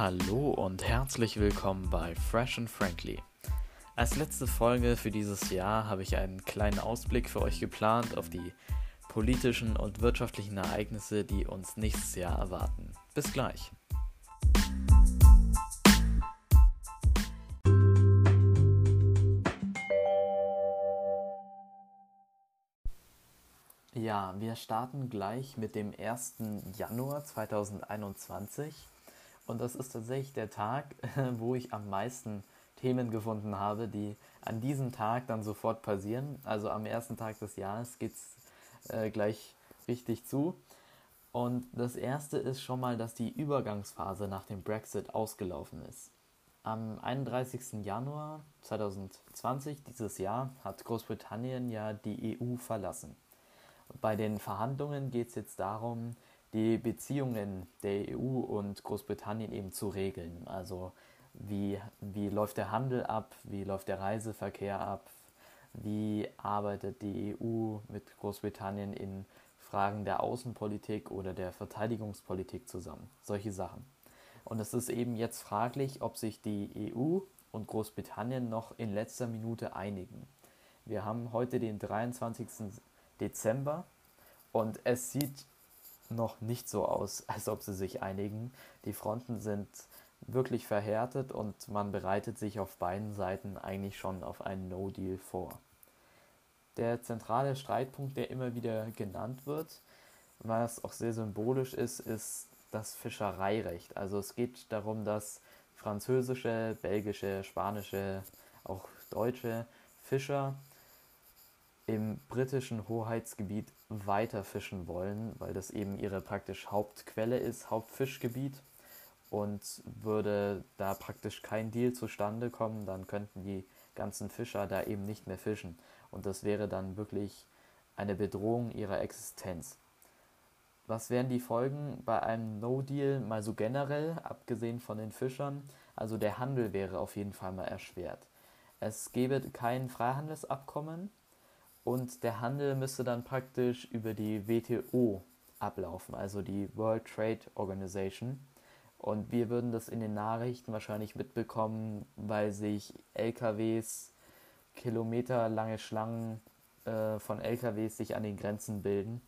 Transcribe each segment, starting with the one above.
Hallo und herzlich willkommen bei Fresh and Frankly. Als letzte Folge für dieses Jahr habe ich einen kleinen Ausblick für euch geplant auf die politischen und wirtschaftlichen Ereignisse, die uns nächstes Jahr erwarten. Bis gleich. Ja, wir starten gleich mit dem 1. Januar 2021 und das ist tatsächlich der Tag, wo ich am meisten Themen gefunden habe, die an diesem Tag dann sofort passieren. Also am ersten Tag des Jahres geht es äh, gleich richtig zu. Und das erste ist schon mal, dass die Übergangsphase nach dem Brexit ausgelaufen ist. Am 31. Januar 2020, dieses Jahr, hat Großbritannien ja die EU verlassen. Bei den Verhandlungen geht es jetzt darum, die Beziehungen der EU und Großbritannien eben zu regeln. Also wie, wie läuft der Handel ab, wie läuft der Reiseverkehr ab, wie arbeitet die EU mit Großbritannien in Fragen der Außenpolitik oder der Verteidigungspolitik zusammen. Solche Sachen. Und es ist eben jetzt fraglich, ob sich die EU und Großbritannien noch in letzter Minute einigen. Wir haben heute den 23. Dezember und es sieht noch nicht so aus, als ob sie sich einigen. Die Fronten sind wirklich verhärtet und man bereitet sich auf beiden Seiten eigentlich schon auf einen No-Deal vor. Der zentrale Streitpunkt, der immer wieder genannt wird, was auch sehr symbolisch ist, ist das Fischereirecht. Also es geht darum, dass französische, belgische, spanische, auch deutsche Fischer im britischen Hoheitsgebiet weiter fischen wollen, weil das eben ihre praktisch Hauptquelle ist, Hauptfischgebiet. Und würde da praktisch kein Deal zustande kommen, dann könnten die ganzen Fischer da eben nicht mehr fischen. Und das wäre dann wirklich eine Bedrohung ihrer Existenz. Was wären die Folgen bei einem No-Deal mal so generell, abgesehen von den Fischern? Also der Handel wäre auf jeden Fall mal erschwert. Es gäbe kein Freihandelsabkommen, und der Handel müsste dann praktisch über die WTO ablaufen, also die World Trade Organization. Und wir würden das in den Nachrichten wahrscheinlich mitbekommen, weil sich LKWs, kilometerlange Schlangen äh, von LKWs sich an den Grenzen bilden.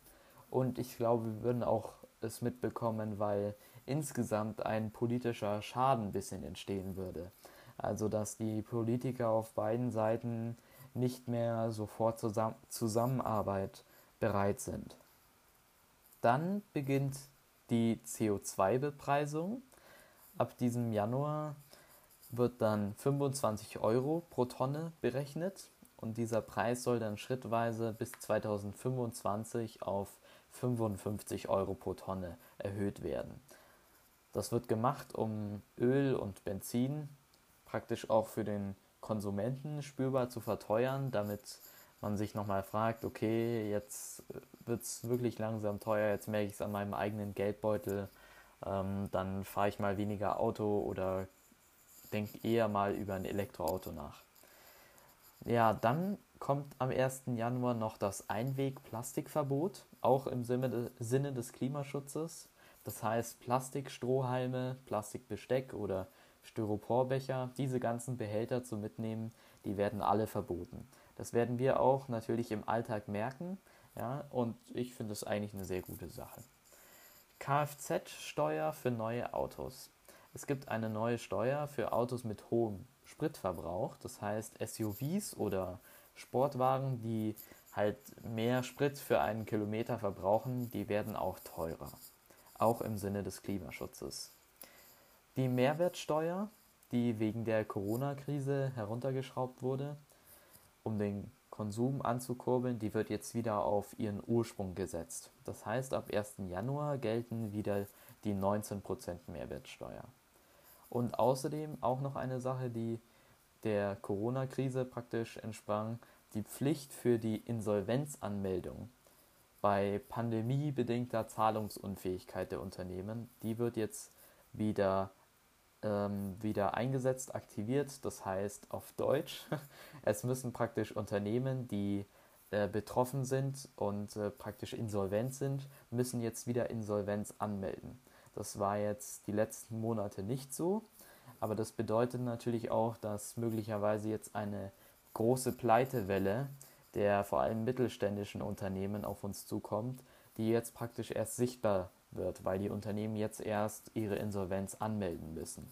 Und ich glaube, wir würden auch es mitbekommen, weil insgesamt ein politischer Schaden ein bisschen entstehen würde. Also dass die Politiker auf beiden Seiten nicht mehr sofort zur Zusammenarbeit bereit sind. Dann beginnt die CO2-Bepreisung. Ab diesem Januar wird dann 25 Euro pro Tonne berechnet und dieser Preis soll dann schrittweise bis 2025 auf 55 Euro pro Tonne erhöht werden. Das wird gemacht, um Öl und Benzin praktisch auch für den Konsumenten spürbar zu verteuern, damit man sich nochmal fragt, okay, jetzt wird es wirklich langsam teuer, jetzt merke ich es an meinem eigenen Geldbeutel, ähm, dann fahre ich mal weniger Auto oder denke eher mal über ein Elektroauto nach. Ja, dann kommt am 1. Januar noch das Einweg-Plastikverbot, auch im Sinne des Klimaschutzes. Das heißt, Plastikstrohhalme, Plastikbesteck oder Styroporbecher, diese ganzen Behälter zu mitnehmen, die werden alle verboten. Das werden wir auch natürlich im Alltag merken, ja, und ich finde es eigentlich eine sehr gute Sache. Kfz-Steuer für neue Autos. Es gibt eine neue Steuer für Autos mit hohem Spritverbrauch, das heißt SUVs oder Sportwagen, die halt mehr Sprit für einen Kilometer verbrauchen, die werden auch teurer, auch im Sinne des Klimaschutzes. Die Mehrwertsteuer, die wegen der Corona-Krise heruntergeschraubt wurde, um den Konsum anzukurbeln, die wird jetzt wieder auf ihren Ursprung gesetzt. Das heißt, ab 1. Januar gelten wieder die 19% Mehrwertsteuer. Und außerdem auch noch eine Sache, die der Corona-Krise praktisch entsprang, die Pflicht für die Insolvenzanmeldung bei pandemiebedingter Zahlungsunfähigkeit der Unternehmen, die wird jetzt wieder ähm, wieder eingesetzt, aktiviert. Das heißt auf Deutsch, es müssen praktisch Unternehmen, die äh, betroffen sind und äh, praktisch insolvent sind, müssen jetzt wieder Insolvenz anmelden. Das war jetzt die letzten Monate nicht so. Aber das bedeutet natürlich auch, dass möglicherweise jetzt eine große Pleitewelle der vor allem mittelständischen Unternehmen auf uns zukommt, die jetzt praktisch erst sichtbar wird, weil die Unternehmen jetzt erst ihre Insolvenz anmelden müssen.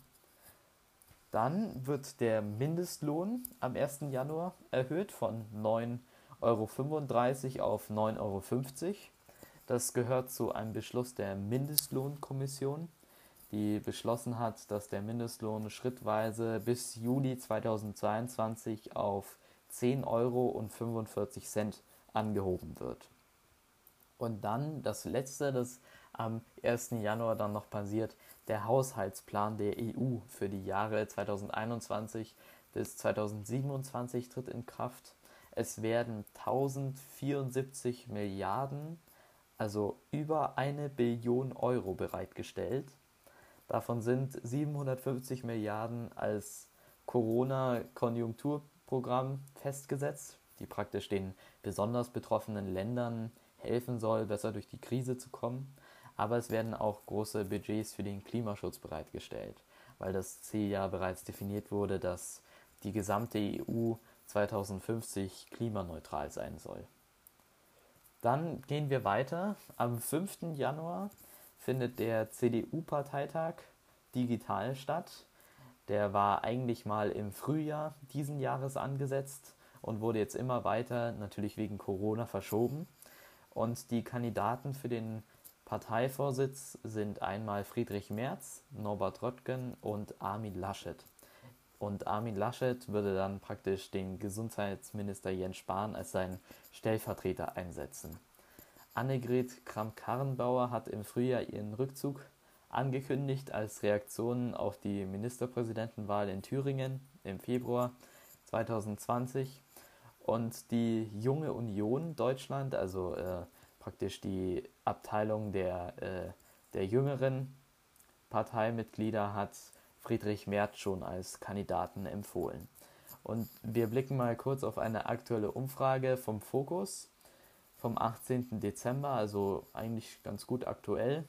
Dann wird der Mindestlohn am 1. Januar erhöht von 9,35 Euro auf 9,50 Euro. Das gehört zu einem Beschluss der Mindestlohnkommission, die beschlossen hat, dass der Mindestlohn schrittweise bis Juli 2022 auf 10,45 Euro angehoben wird. Und dann das letzte, das am 1. Januar dann noch passiert, der Haushaltsplan der EU für die Jahre 2021 bis 2027 tritt in Kraft. Es werden 1074 Milliarden, also über eine Billion Euro bereitgestellt. Davon sind 750 Milliarden als Corona-Konjunkturprogramm festgesetzt, die praktisch den besonders betroffenen Ländern helfen soll, besser durch die Krise zu kommen. Aber es werden auch große Budgets für den Klimaschutz bereitgestellt, weil das Ziel ja bereits definiert wurde, dass die gesamte EU 2050 klimaneutral sein soll. Dann gehen wir weiter. Am 5. Januar findet der CDU-Parteitag digital statt. Der war eigentlich mal im Frühjahr diesen Jahres angesetzt und wurde jetzt immer weiter, natürlich wegen Corona, verschoben. Und die Kandidaten für den Parteivorsitz sind einmal Friedrich Merz, Norbert Röttgen und Armin Laschet. Und Armin Laschet würde dann praktisch den Gesundheitsminister Jens Spahn als seinen Stellvertreter einsetzen. Annegret Kramp-Karrenbauer hat im Frühjahr ihren Rückzug angekündigt als Reaktion auf die Ministerpräsidentenwahl in Thüringen im Februar 2020. Und die Junge Union Deutschland, also äh, praktisch die Abteilung der, äh, der jüngeren Parteimitglieder, hat Friedrich Merz schon als Kandidaten empfohlen. Und wir blicken mal kurz auf eine aktuelle Umfrage vom Fokus vom 18. Dezember, also eigentlich ganz gut aktuell.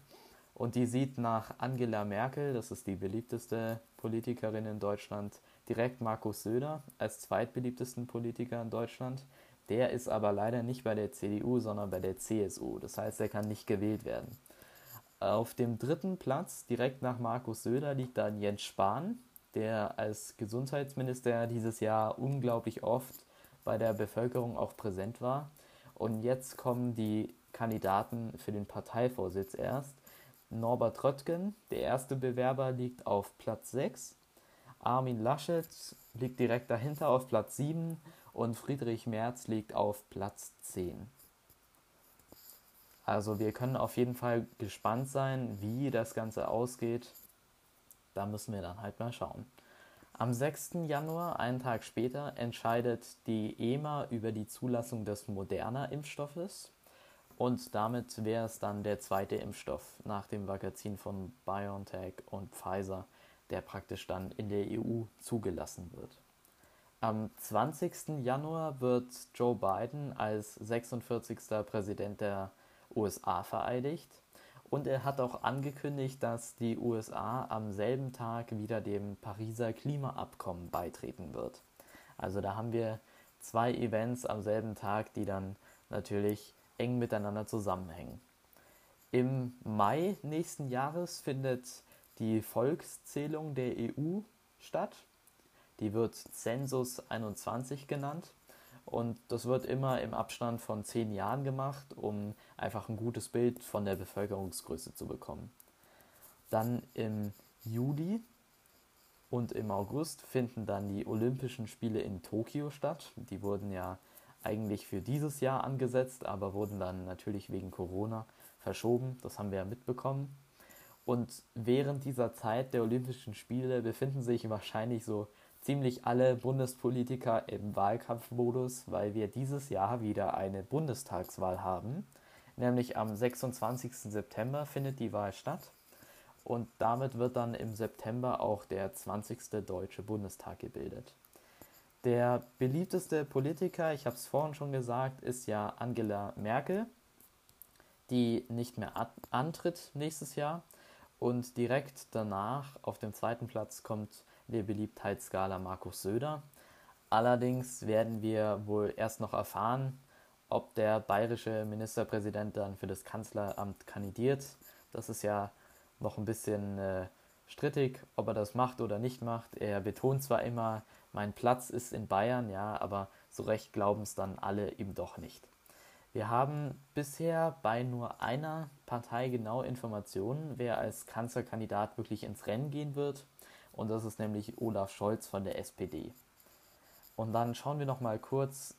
Und die sieht nach Angela Merkel, das ist die beliebteste Politikerin in Deutschland, direkt Markus Söder als zweitbeliebtesten Politiker in Deutschland. Der ist aber leider nicht bei der CDU, sondern bei der CSU. Das heißt, er kann nicht gewählt werden. Auf dem dritten Platz, direkt nach Markus Söder, liegt dann Jens Spahn, der als Gesundheitsminister dieses Jahr unglaublich oft bei der Bevölkerung auch präsent war. Und jetzt kommen die Kandidaten für den Parteivorsitz erst. Norbert Röttgen, der erste Bewerber, liegt auf Platz 6. Armin Laschet liegt direkt dahinter auf Platz 7 und Friedrich Merz liegt auf Platz 10. Also wir können auf jeden Fall gespannt sein, wie das Ganze ausgeht. Da müssen wir dann halt mal schauen. Am 6. Januar, einen Tag später, entscheidet die EMA über die Zulassung des Moderna-Impfstoffes. Und damit wäre es dann der zweite Impfstoff nach dem Vakzin von BioNTech und Pfizer, der praktisch dann in der EU zugelassen wird. Am 20. Januar wird Joe Biden als 46. Präsident der USA vereidigt und er hat auch angekündigt, dass die USA am selben Tag wieder dem Pariser Klimaabkommen beitreten wird. Also da haben wir zwei Events am selben Tag, die dann natürlich eng miteinander zusammenhängen. Im Mai nächsten Jahres findet die Volkszählung der EU statt. Die wird Census 21 genannt und das wird immer im Abstand von zehn Jahren gemacht, um einfach ein gutes Bild von der Bevölkerungsgröße zu bekommen. Dann im Juli und im August finden dann die Olympischen Spiele in Tokio statt. Die wurden ja eigentlich für dieses Jahr angesetzt, aber wurden dann natürlich wegen Corona verschoben. Das haben wir ja mitbekommen. Und während dieser Zeit der Olympischen Spiele befinden sich wahrscheinlich so ziemlich alle Bundespolitiker im Wahlkampfmodus, weil wir dieses Jahr wieder eine Bundestagswahl haben. Nämlich am 26. September findet die Wahl statt. Und damit wird dann im September auch der 20. Deutsche Bundestag gebildet. Der beliebteste Politiker, ich habe es vorhin schon gesagt, ist ja Angela Merkel, die nicht mehr antritt nächstes Jahr. Und direkt danach auf dem zweiten Platz kommt der Beliebtheitsskala Markus Söder. Allerdings werden wir wohl erst noch erfahren, ob der bayerische Ministerpräsident dann für das Kanzleramt kandidiert. Das ist ja noch ein bisschen äh, strittig, ob er das macht oder nicht macht. Er betont zwar immer, mein Platz ist in Bayern, ja, aber so recht glauben es dann alle ihm doch nicht. Wir haben bisher bei nur einer Partei genau Informationen, wer als Kanzlerkandidat wirklich ins Rennen gehen wird. Und das ist nämlich Olaf Scholz von der SPD. Und dann schauen wir noch mal kurz,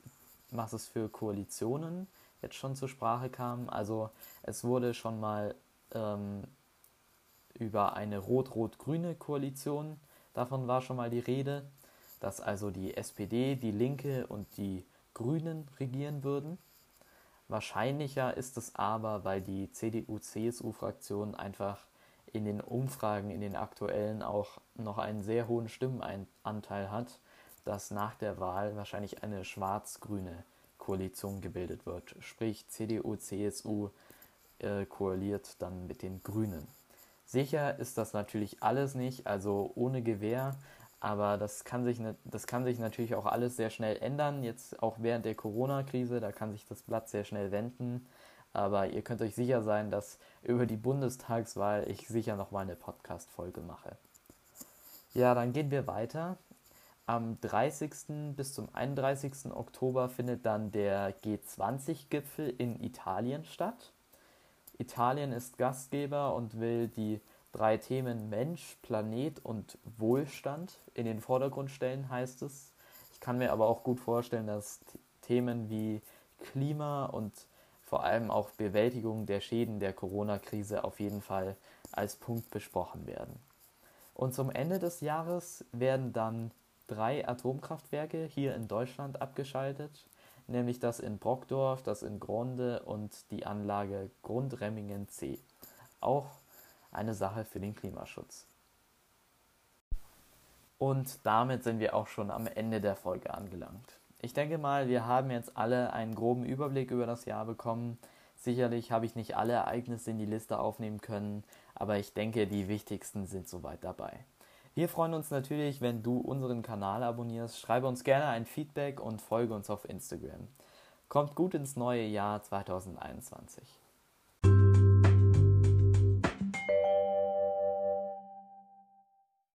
was es für Koalitionen jetzt schon zur Sprache kam. Also es wurde schon mal ähm, über eine rot-rot-grüne Koalition, davon war schon mal die Rede, dass also die SPD, die Linke und die Grünen regieren würden. Wahrscheinlicher ist es aber, weil die CDU-CSU-Fraktion einfach in den Umfragen, in den aktuellen auch noch einen sehr hohen Stimmenanteil hat, dass nach der Wahl wahrscheinlich eine schwarz-grüne Koalition gebildet wird. Sprich, CDU, CSU äh, koaliert dann mit den Grünen. Sicher ist das natürlich alles nicht, also ohne Gewehr, aber das kann sich, das kann sich natürlich auch alles sehr schnell ändern, jetzt auch während der Corona-Krise, da kann sich das Blatt sehr schnell wenden. Aber ihr könnt euch sicher sein, dass über die Bundestagswahl ich sicher nochmal eine Podcast-Folge mache. Ja, dann gehen wir weiter. Am 30. bis zum 31. Oktober findet dann der G20-Gipfel in Italien statt. Italien ist Gastgeber und will die drei Themen Mensch, Planet und Wohlstand in den Vordergrund stellen, heißt es. Ich kann mir aber auch gut vorstellen, dass Themen wie Klima und vor allem auch Bewältigung der Schäden der Corona-Krise auf jeden Fall als Punkt besprochen werden. Und zum Ende des Jahres werden dann drei Atomkraftwerke hier in Deutschland abgeschaltet nämlich das in Brockdorf, das in Gronde und die Anlage Grundremmingen C. Auch eine Sache für den Klimaschutz. Und damit sind wir auch schon am Ende der Folge angelangt. Ich denke mal, wir haben jetzt alle einen groben Überblick über das Jahr bekommen. Sicherlich habe ich nicht alle Ereignisse in die Liste aufnehmen können, aber ich denke, die wichtigsten sind soweit dabei. Wir freuen uns natürlich, wenn du unseren Kanal abonnierst. Schreibe uns gerne ein Feedback und folge uns auf Instagram. Kommt gut ins neue Jahr 2021.